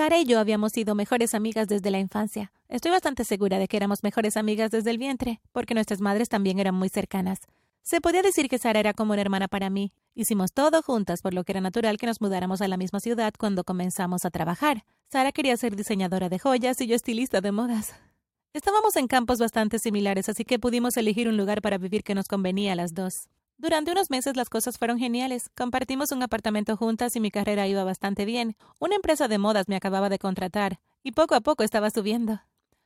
Sara y yo habíamos sido mejores amigas desde la infancia. Estoy bastante segura de que éramos mejores amigas desde el vientre, porque nuestras madres también eran muy cercanas. Se podía decir que Sara era como una hermana para mí. Hicimos todo juntas, por lo que era natural que nos mudáramos a la misma ciudad cuando comenzamos a trabajar. Sara quería ser diseñadora de joyas y yo estilista de modas. Estábamos en campos bastante similares, así que pudimos elegir un lugar para vivir que nos convenía a las dos. Durante unos meses las cosas fueron geniales. Compartimos un apartamento juntas y mi carrera iba bastante bien. Una empresa de modas me acababa de contratar, y poco a poco estaba subiendo.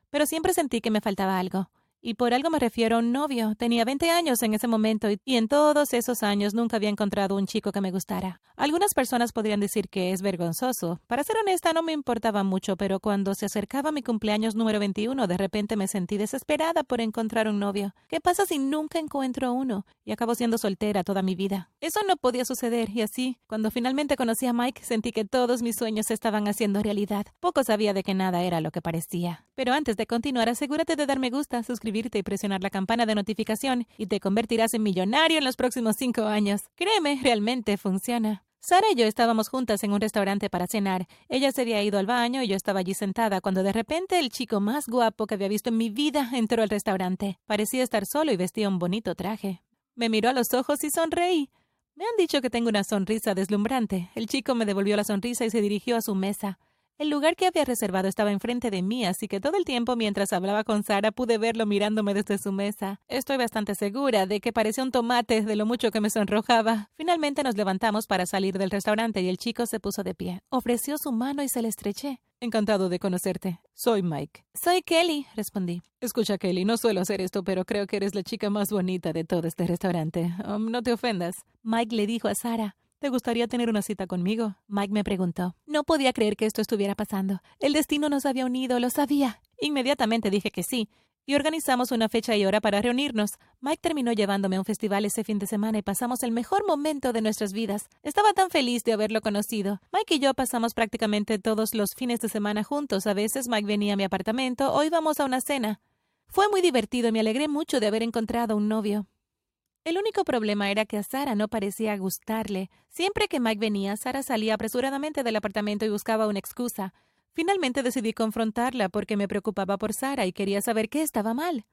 Pero siempre sentí que me faltaba algo. Y por algo me refiero a un novio. Tenía 20 años en ese momento y en todos esos años nunca había encontrado un chico que me gustara. Algunas personas podrían decir que es vergonzoso. Para ser honesta, no me importaba mucho, pero cuando se acercaba mi cumpleaños número 21, de repente me sentí desesperada por encontrar un novio. ¿Qué pasa si nunca encuentro uno? Y acabo siendo soltera toda mi vida. Eso no podía suceder, y así, cuando finalmente conocí a Mike, sentí que todos mis sueños estaban haciendo realidad. Poco sabía de que nada era lo que parecía. Pero antes de continuar, asegúrate de dar me gusta, suscribirte y presionar la campana de notificación y te convertirás en millonario en los próximos cinco años. Créeme, realmente funciona. Sara y yo estábamos juntas en un restaurante para cenar. Ella se había ido al baño y yo estaba allí sentada cuando de repente el chico más guapo que había visto en mi vida entró al restaurante. Parecía estar solo y vestía un bonito traje. Me miró a los ojos y sonreí. Me han dicho que tengo una sonrisa deslumbrante. El chico me devolvió la sonrisa y se dirigió a su mesa. El lugar que había reservado estaba enfrente de mí, así que todo el tiempo mientras hablaba con Sara pude verlo mirándome desde su mesa. Estoy bastante segura de que parecía un tomate de lo mucho que me sonrojaba. Finalmente nos levantamos para salir del restaurante y el chico se puso de pie. Ofreció su mano y se le estreché. Encantado de conocerte. Soy Mike. Soy Kelly, respondí. Escucha, Kelly, no suelo hacer esto, pero creo que eres la chica más bonita de todo este restaurante. Um, no te ofendas. Mike le dijo a Sara. ¿Te gustaría tener una cita conmigo? Mike me preguntó. No podía creer que esto estuviera pasando. El destino nos había unido, lo sabía. Inmediatamente dije que sí, y organizamos una fecha y hora para reunirnos. Mike terminó llevándome a un festival ese fin de semana y pasamos el mejor momento de nuestras vidas. Estaba tan feliz de haberlo conocido. Mike y yo pasamos prácticamente todos los fines de semana juntos. A veces Mike venía a mi apartamento o íbamos a una cena. Fue muy divertido y me alegré mucho de haber encontrado un novio. El único problema era que a Sara no parecía gustarle. Siempre que Mike venía, Sara salía apresuradamente del apartamento y buscaba una excusa. Finalmente decidí confrontarla porque me preocupaba por Sara y quería saber qué estaba mal.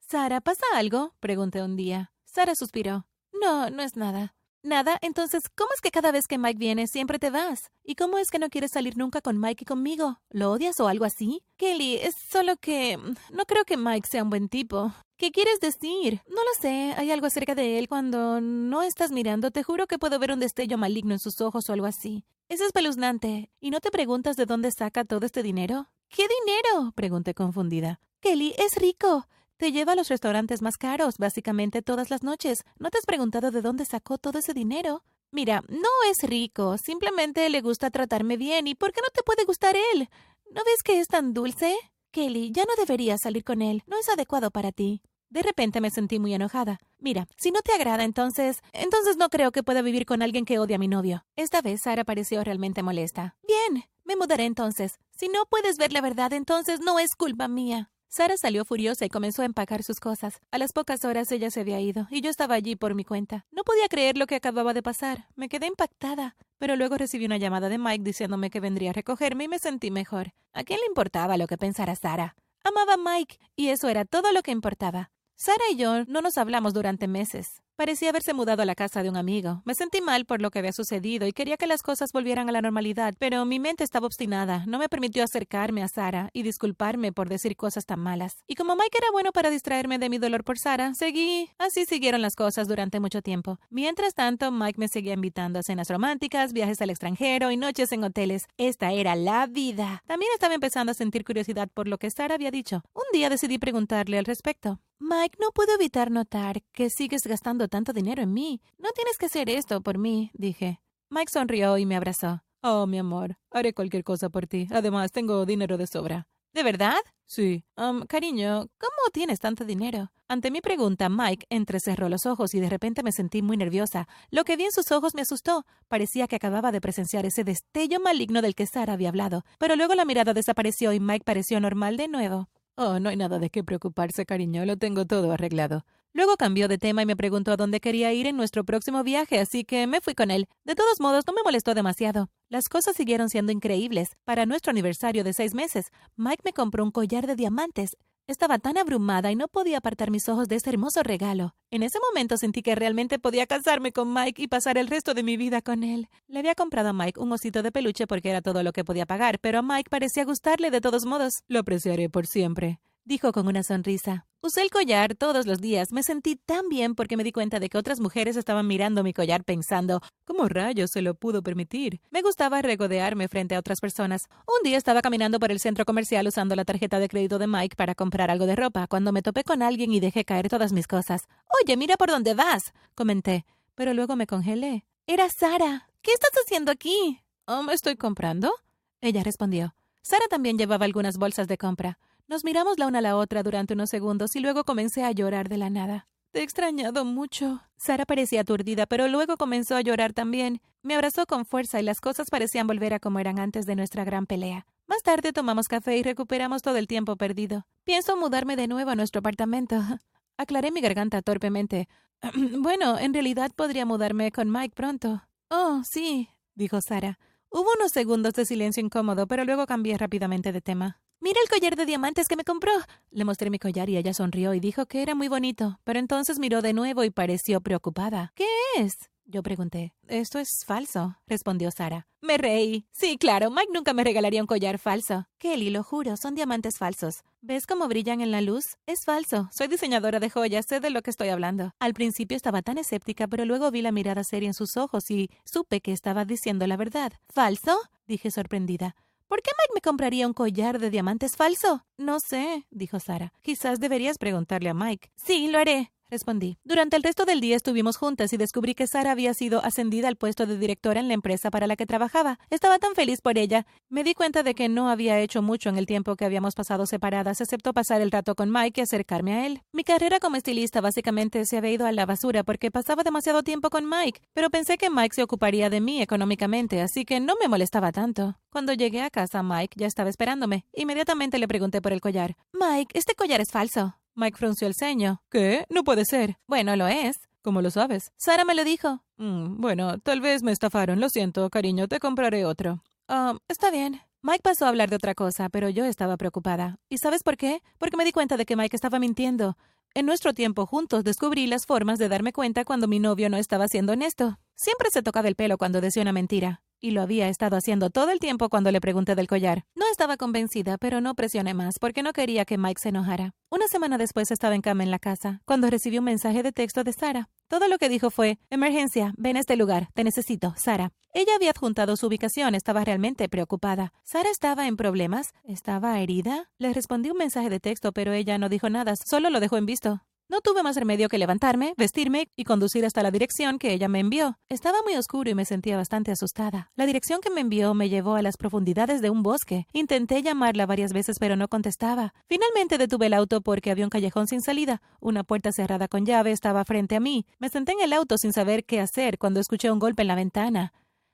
Sara, ¿pasa algo? pregunté un día. Sara suspiró. No, no es nada. Nada, entonces, ¿cómo es que cada vez que Mike viene siempre te vas? ¿Y cómo es que no quieres salir nunca con Mike y conmigo? ¿Lo odias o algo así? Kelly, es solo que... no creo que Mike sea un buen tipo. ¿Qué quieres decir? No lo sé. Hay algo acerca de él cuando no estás mirando. Te juro que puedo ver un destello maligno en sus ojos o algo así. Es espeluznante. ¿Y no te preguntas de dónde saca todo este dinero? ¿Qué dinero? pregunté confundida. Kelly es rico. Te lleva a los restaurantes más caros, básicamente todas las noches. ¿No te has preguntado de dónde sacó todo ese dinero? Mira, no es rico, simplemente le gusta tratarme bien. ¿Y por qué no te puede gustar él? ¿No ves que es tan dulce? Kelly, ya no deberías salir con él. No es adecuado para ti. De repente me sentí muy enojada. Mira, si no te agrada, entonces... Entonces no creo que pueda vivir con alguien que odia a mi novio. Esta vez Sara pareció realmente molesta. Bien, me mudaré entonces. Si no puedes ver la verdad, entonces no es culpa mía. Sara salió furiosa y comenzó a empacar sus cosas. A las pocas horas ella se había ido, y yo estaba allí por mi cuenta. No podía creer lo que acababa de pasar. Me quedé impactada. Pero luego recibí una llamada de Mike diciéndome que vendría a recogerme y me sentí mejor. ¿A quién le importaba lo que pensara Sara? Amaba a Mike, y eso era todo lo que importaba. Sara y yo no nos hablamos durante meses. Parecía haberse mudado a la casa de un amigo. Me sentí mal por lo que había sucedido y quería que las cosas volvieran a la normalidad, pero mi mente estaba obstinada. No me permitió acercarme a Sara y disculparme por decir cosas tan malas. Y como Mike era bueno para distraerme de mi dolor por Sara, seguí. Así siguieron las cosas durante mucho tiempo. Mientras tanto, Mike me seguía invitando a cenas románticas, viajes al extranjero y noches en hoteles. Esta era la vida. También estaba empezando a sentir curiosidad por lo que Sara había dicho. Un día decidí preguntarle al respecto. Mike, no puedo evitar notar que sigues gastando tanto dinero en mí. No tienes que hacer esto por mí, dije. Mike sonrió y me abrazó. Oh, mi amor, haré cualquier cosa por ti. Además, tengo dinero de sobra. ¿De verdad? Sí. Um, cariño, ¿cómo tienes tanto dinero? Ante mi pregunta, Mike entrecerró los ojos y de repente me sentí muy nerviosa. Lo que vi en sus ojos me asustó. Parecía que acababa de presenciar ese destello maligno del que Sara había hablado. Pero luego la mirada desapareció y Mike pareció normal de nuevo. Oh, no hay nada de qué preocuparse, cariño, lo tengo todo arreglado. Luego cambió de tema y me preguntó a dónde quería ir en nuestro próximo viaje, así que me fui con él. De todos modos, no me molestó demasiado. Las cosas siguieron siendo increíbles. Para nuestro aniversario de seis meses, Mike me compró un collar de diamantes. Estaba tan abrumada y no podía apartar mis ojos de ese hermoso regalo. En ese momento sentí que realmente podía casarme con Mike y pasar el resto de mi vida con él. Le había comprado a Mike un osito de peluche porque era todo lo que podía pagar, pero a Mike parecía gustarle de todos modos. Lo apreciaré por siempre dijo con una sonrisa. Usé el collar todos los días. Me sentí tan bien porque me di cuenta de que otras mujeres estaban mirando mi collar pensando, ¿cómo rayos se lo pudo permitir? Me gustaba regodearme frente a otras personas. Un día estaba caminando por el centro comercial usando la tarjeta de crédito de Mike para comprar algo de ropa, cuando me topé con alguien y dejé caer todas mis cosas. Oye, mira por dónde vas, comenté, pero luego me congelé. Era Sara. ¿Qué estás haciendo aquí? Oh, ¿Me estoy comprando? Ella respondió. Sara también llevaba algunas bolsas de compra. Nos miramos la una a la otra durante unos segundos y luego comencé a llorar de la nada. Te he extrañado mucho. Sara parecía aturdida, pero luego comenzó a llorar también. Me abrazó con fuerza y las cosas parecían volver a como eran antes de nuestra gran pelea. Más tarde tomamos café y recuperamos todo el tiempo perdido. Pienso mudarme de nuevo a nuestro apartamento. Aclaré mi garganta torpemente. bueno, en realidad podría mudarme con Mike pronto. Oh, sí, dijo Sara. Hubo unos segundos de silencio incómodo, pero luego cambié rápidamente de tema. Mira el collar de diamantes que me compró. Le mostré mi collar y ella sonrió y dijo que era muy bonito, pero entonces miró de nuevo y pareció preocupada. ¿Qué es? Yo pregunté. Esto es falso, respondió Sara. Me reí. Sí, claro, Mike nunca me regalaría un collar falso. Kelly, lo juro, son diamantes falsos. ¿Ves cómo brillan en la luz? Es falso. Soy diseñadora de joyas, sé de lo que estoy hablando. Al principio estaba tan escéptica, pero luego vi la mirada seria en sus ojos y supe que estaba diciendo la verdad. ¿Falso? dije sorprendida. ¿Por qué Mike me compraría un collar de diamantes falso? No sé, dijo Sara. Quizás deberías preguntarle a Mike. Sí, lo haré respondí. Durante el resto del día estuvimos juntas y descubrí que Sara había sido ascendida al puesto de directora en la empresa para la que trabajaba. Estaba tan feliz por ella. Me di cuenta de que no había hecho mucho en el tiempo que habíamos pasado separadas, excepto pasar el rato con Mike y acercarme a él. Mi carrera como estilista básicamente se había ido a la basura porque pasaba demasiado tiempo con Mike, pero pensé que Mike se ocuparía de mí económicamente, así que no me molestaba tanto. Cuando llegué a casa, Mike ya estaba esperándome. Inmediatamente le pregunté por el collar. Mike, este collar es falso. Mike frunció el ceño. ¿Qué? No puede ser. Bueno, lo es. ¿Cómo lo sabes? Sara me lo dijo. Mm, bueno, tal vez me estafaron. Lo siento, cariño, te compraré otro. Ah, está bien. Mike pasó a hablar de otra cosa, pero yo estaba preocupada. ¿Y sabes por qué? Porque me di cuenta de que Mike estaba mintiendo. En nuestro tiempo juntos descubrí las formas de darme cuenta cuando mi novio no estaba siendo honesto. Siempre se tocaba el pelo cuando decía una mentira y lo había estado haciendo todo el tiempo cuando le pregunté del collar. No estaba convencida, pero no presioné más porque no quería que Mike se enojara. Una semana después estaba en cama en la casa, cuando recibí un mensaje de texto de Sara. Todo lo que dijo fue, Emergencia, ven a este lugar, te necesito, Sara. Ella había adjuntado su ubicación, estaba realmente preocupada. ¿Sara estaba en problemas? ¿Estaba herida? Le respondí un mensaje de texto, pero ella no dijo nada, solo lo dejó en visto. No tuve más remedio que levantarme, vestirme y conducir hasta la dirección que ella me envió. Estaba muy oscuro y me sentía bastante asustada. La dirección que me envió me llevó a las profundidades de un bosque. Intenté llamarla varias veces pero no contestaba. Finalmente detuve el auto porque había un callejón sin salida. Una puerta cerrada con llave estaba frente a mí. Me senté en el auto sin saber qué hacer cuando escuché un golpe en la ventana.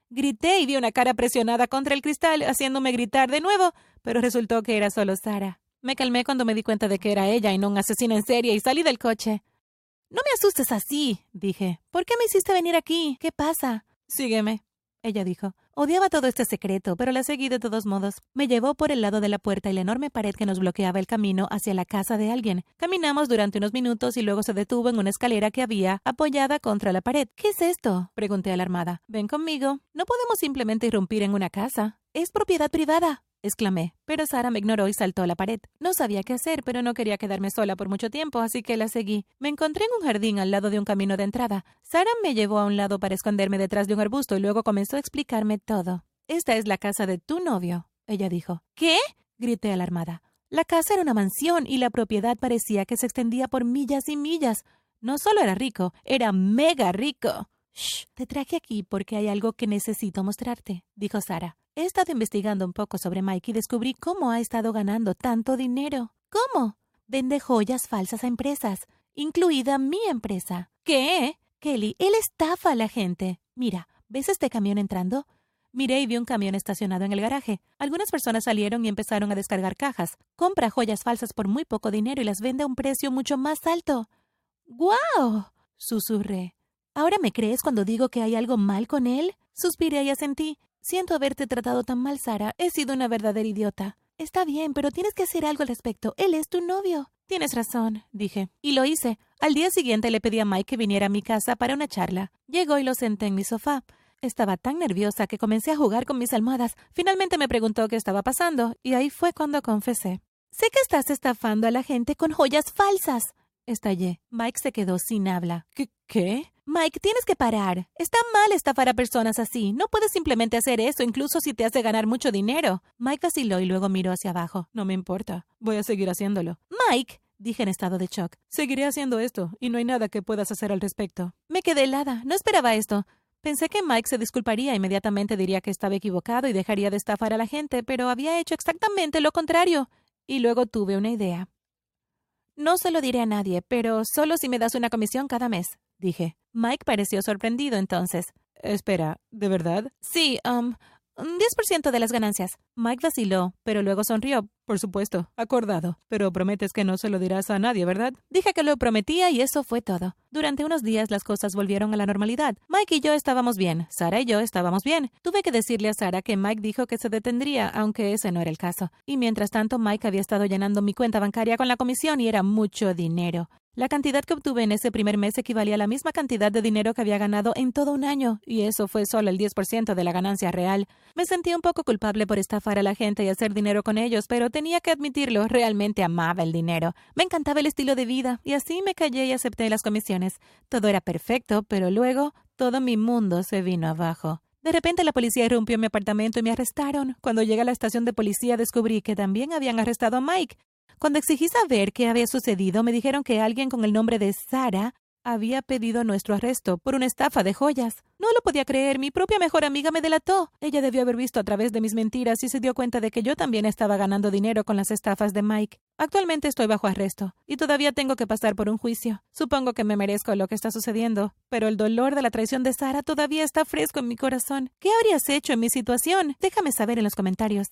Grité y vi una cara presionada contra el cristal, haciéndome gritar de nuevo, pero resultó que era solo Sara. Me calmé cuando me di cuenta de que era ella y no un asesino en serie y salí del coche. No me asustes así, dije. ¿Por qué me hiciste venir aquí? ¿Qué pasa? Sígueme, ella dijo. Odiaba todo este secreto, pero la seguí de todos modos. Me llevó por el lado de la puerta y la enorme pared que nos bloqueaba el camino hacia la casa de alguien. Caminamos durante unos minutos y luego se detuvo en una escalera que había apoyada contra la pared. ¿Qué es esto? pregunté alarmada. Ven conmigo. No podemos simplemente irrumpir en una casa. Es propiedad privada exclamé, pero Sara me ignoró y saltó a la pared. No sabía qué hacer, pero no quería quedarme sola por mucho tiempo, así que la seguí. Me encontré en un jardín al lado de un camino de entrada. Sara me llevó a un lado para esconderme detrás de un arbusto y luego comenzó a explicarme todo. Esta es la casa de tu novio, ella dijo. ¿Qué? grité alarmada. La casa era una mansión y la propiedad parecía que se extendía por millas y millas. No solo era rico, era mega rico. Shh, te traje aquí porque hay algo que necesito mostrarte, dijo Sara. He estado investigando un poco sobre Mike y descubrí cómo ha estado ganando tanto dinero. ¿Cómo? Vende joyas falsas a empresas, incluida mi empresa. ¿Qué? Kelly, él estafa a la gente. Mira, ¿ves este camión entrando? Miré y vi un camión estacionado en el garaje. Algunas personas salieron y empezaron a descargar cajas. Compra joyas falsas por muy poco dinero y las vende a un precio mucho más alto. ¡Guau! susurré. ¿Ahora me crees cuando digo que hay algo mal con él? Suspiré y asentí. Siento haberte tratado tan mal, Sara. He sido una verdadera idiota. Está bien, pero tienes que hacer algo al respecto. Él es tu novio. Tienes razón, dije. Y lo hice. Al día siguiente le pedí a Mike que viniera a mi casa para una charla. Llegó y lo senté en mi sofá. Estaba tan nerviosa que comencé a jugar con mis almohadas. Finalmente me preguntó qué estaba pasando, y ahí fue cuando confesé. Sé que estás estafando a la gente con joyas falsas. Estallé. Mike se quedó sin habla. ¿Qué? ¿Qué? Mike, tienes que parar. Está mal estafar a personas así. No puedes simplemente hacer eso, incluso si te hace ganar mucho dinero. Mike vaciló y luego miró hacia abajo. No me importa. Voy a seguir haciéndolo. Mike, dije en estado de shock. Seguiré haciendo esto, y no hay nada que puedas hacer al respecto. Me quedé helada. No esperaba esto. Pensé que Mike se disculparía inmediatamente diría que estaba equivocado y dejaría de estafar a la gente, pero había hecho exactamente lo contrario. Y luego tuve una idea. No se lo diré a nadie, pero solo si me das una comisión cada mes, dije. Mike pareció sorprendido entonces. Espera, ¿de verdad? Sí, um, un 10% de las ganancias. Mike vaciló, pero luego sonrió. Por supuesto, acordado. Pero prometes que no se lo dirás a nadie, ¿verdad? Dije que lo prometía y eso fue todo. Durante unos días las cosas volvieron a la normalidad. Mike y yo estábamos bien. Sara y yo estábamos bien. Tuve que decirle a Sara que Mike dijo que se detendría, aunque ese no era el caso. Y mientras tanto, Mike había estado llenando mi cuenta bancaria con la comisión y era mucho dinero. La cantidad que obtuve en ese primer mes equivalía a la misma cantidad de dinero que había ganado en todo un año, y eso fue solo el 10% de la ganancia real. Me sentí un poco culpable por a la gente y hacer dinero con ellos, pero tenía que admitirlo, realmente amaba el dinero. Me encantaba el estilo de vida, y así me callé y acepté las comisiones. Todo era perfecto, pero luego todo mi mundo se vino abajo. De repente la policía irrumpió en mi apartamento y me arrestaron. Cuando llegué a la estación de policía descubrí que también habían arrestado a Mike. Cuando exigí saber qué había sucedido, me dijeron que alguien con el nombre de Sara había pedido nuestro arresto por una estafa de joyas. No lo podía creer, mi propia mejor amiga me delató. Ella debió haber visto a través de mis mentiras y se dio cuenta de que yo también estaba ganando dinero con las estafas de Mike. Actualmente estoy bajo arresto y todavía tengo que pasar por un juicio. Supongo que me merezco lo que está sucediendo, pero el dolor de la traición de Sara todavía está fresco en mi corazón. ¿Qué habrías hecho en mi situación? Déjame saber en los comentarios.